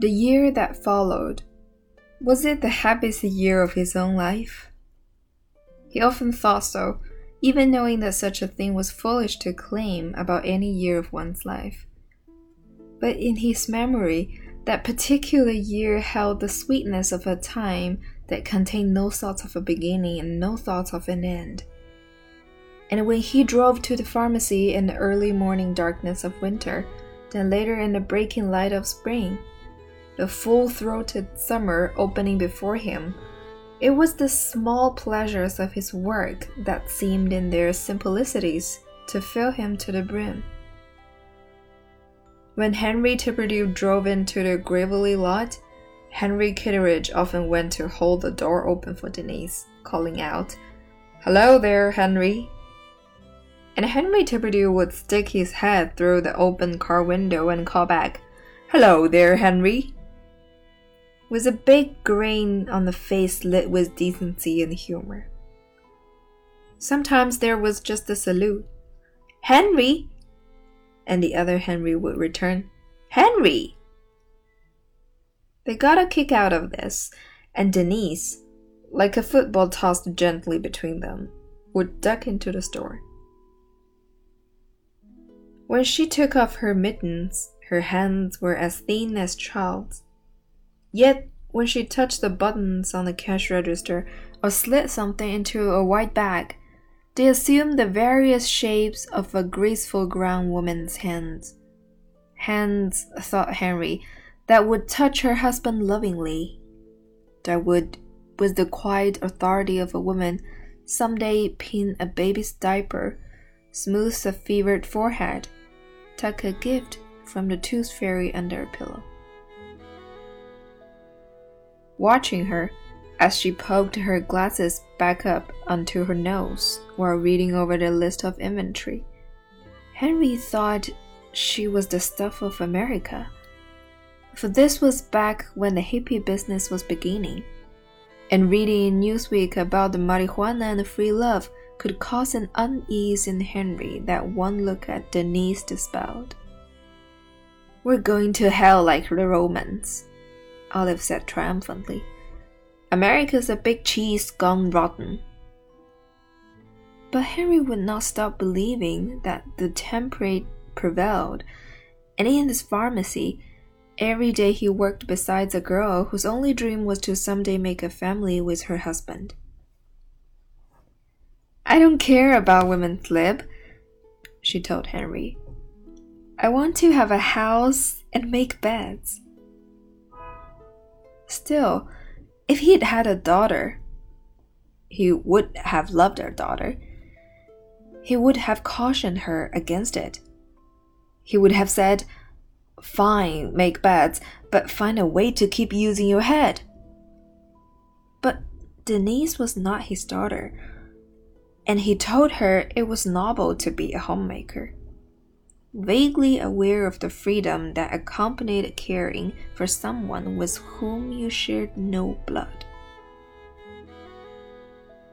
The year that followed, was it the happiest year of his own life? He often thought so, even knowing that such a thing was foolish to claim about any year of one's life. But in his memory, that particular year held the sweetness of a time that contained no thoughts of a beginning and no thoughts of an end. And when he drove to the pharmacy in the early morning darkness of winter, then later in the breaking light of spring, the full throated summer opening before him, it was the small pleasures of his work that seemed in their simplicities to fill him to the brim. When Henry Thibodeau drove into the Gravelly lot, Henry Kitteridge often went to hold the door open for Denise, calling out, Hello there, Henry. And Henry Thibodeau would stick his head through the open car window and call back, Hello there, Henry. With a big grin on the face lit with decency and humor. Sometimes there was just a salute. Henry! and the other Henry would return, Henry! They got a kick out of this, and Denise, like a football tossed gently between them, would duck into the store. When she took off her mittens, her hands were as thin as child's. Yet, when she touched the buttons on the cash register or slid something into a white bag, they assumed the various shapes of a graceful grown woman's hands. Hands, thought Henry, that would touch her husband lovingly. That would, with the quiet authority of a woman, some day pin a baby's diaper, smooth a fevered forehead, tuck a gift from the tooth fairy under a pillow. Watching her, as she poked her glasses back up onto her nose while reading over the list of inventory. Henry thought she was the stuff of America. For this was back when the hippie business was beginning, and reading in Newsweek about the marijuana and the free love could cause an unease in Henry that one look at Denise dispelled. We're going to hell like the Romans, Olive said triumphantly. America's a big cheese gone rotten. But Henry would not stop believing that the temperate prevailed, and in his pharmacy, every day he worked beside a girl whose only dream was to someday make a family with her husband. I don't care about women's lib, she told Henry. I want to have a house and make beds. Still, if he'd had a daughter, he would have loved her daughter. He would have cautioned her against it. He would have said, Fine, make beds, but find a way to keep using your head. But Denise was not his daughter, and he told her it was noble to be a homemaker vaguely aware of the freedom that accompanied caring for someone with whom you shared no blood.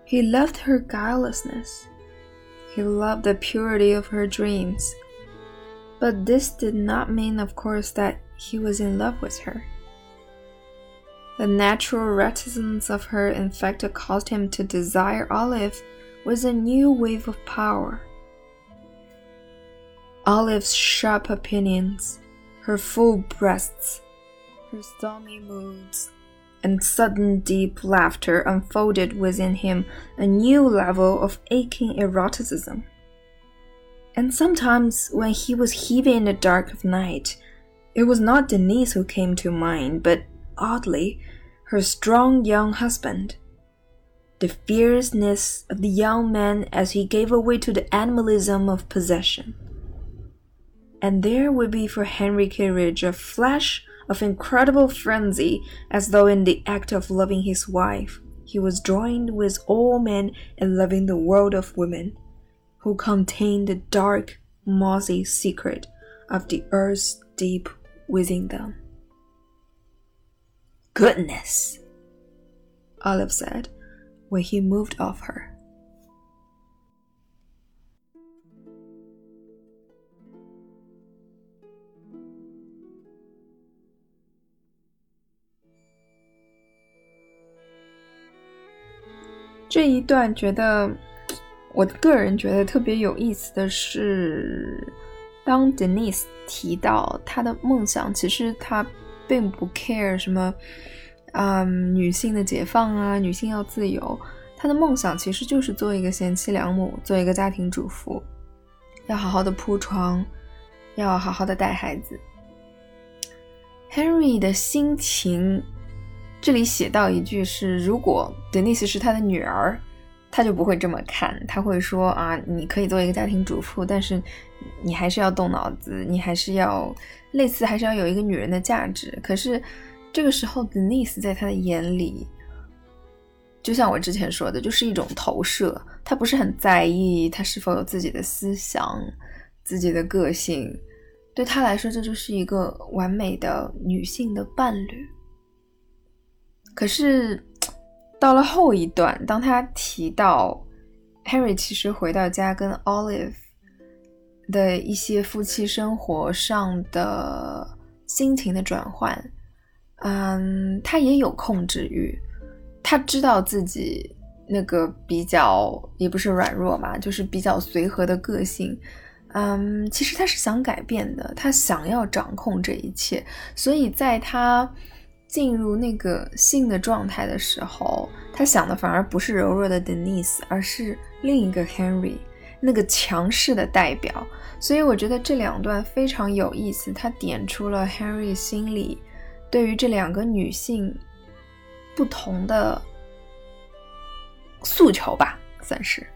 He loved her guilelessness. He loved the purity of her dreams. But this did not mean, of course, that he was in love with her. The natural reticence of her, in fact, caused him to desire Olive with a new wave of power. Olive's sharp opinions, her full breasts, her stormy moods, and sudden deep laughter unfolded within him a new level of aching eroticism. And sometimes, when he was heaving in the dark of night, it was not Denise who came to mind, but oddly, her strong young husband. The fierceness of the young man as he gave way to the animalism of possession and there would be for Henry Kitteridge a flash of incredible frenzy, as though in the act of loving his wife, he was joined with all men in loving the world of women, who contained the dark, mossy secret of the earth's deep within them. Goodness, Olive said when he moved off her. 这一段觉得，我个人觉得特别有意思的是，当 Denise 提到她的梦想，其实她并不 care 什么，嗯，女性的解放啊，女性要自由。她的梦想其实就是做一个贤妻良母，做一个家庭主妇，要好好的铺床，要好好的带孩子。Henry 的心情。这里写到一句是：如果 Denise 是他的女儿，他就不会这么看，他会说啊，你可以做一个家庭主妇，但是你还是要动脑子，你还是要类似，还是要有一个女人的价值。可是这个时候，Denise 在他的眼里，就像我之前说的，就是一种投射，他不是很在意他是否有自己的思想、自己的个性，对他来说，这就是一个完美的女性的伴侣。可是，到了后一段，当他提到 Henry 其实回到家跟 Olive 的一些夫妻生活上的心情的转换，嗯，他也有控制欲，他知道自己那个比较也不是软弱嘛，就是比较随和的个性，嗯，其实他是想改变的，他想要掌控这一切，所以在他。进入那个性的状态的时候，他想的反而不是柔弱的 Denise，而是另一个 Henry，那个强势的代表。所以我觉得这两段非常有意思，他点出了 Henry 心里对于这两个女性不同的诉求吧，算是。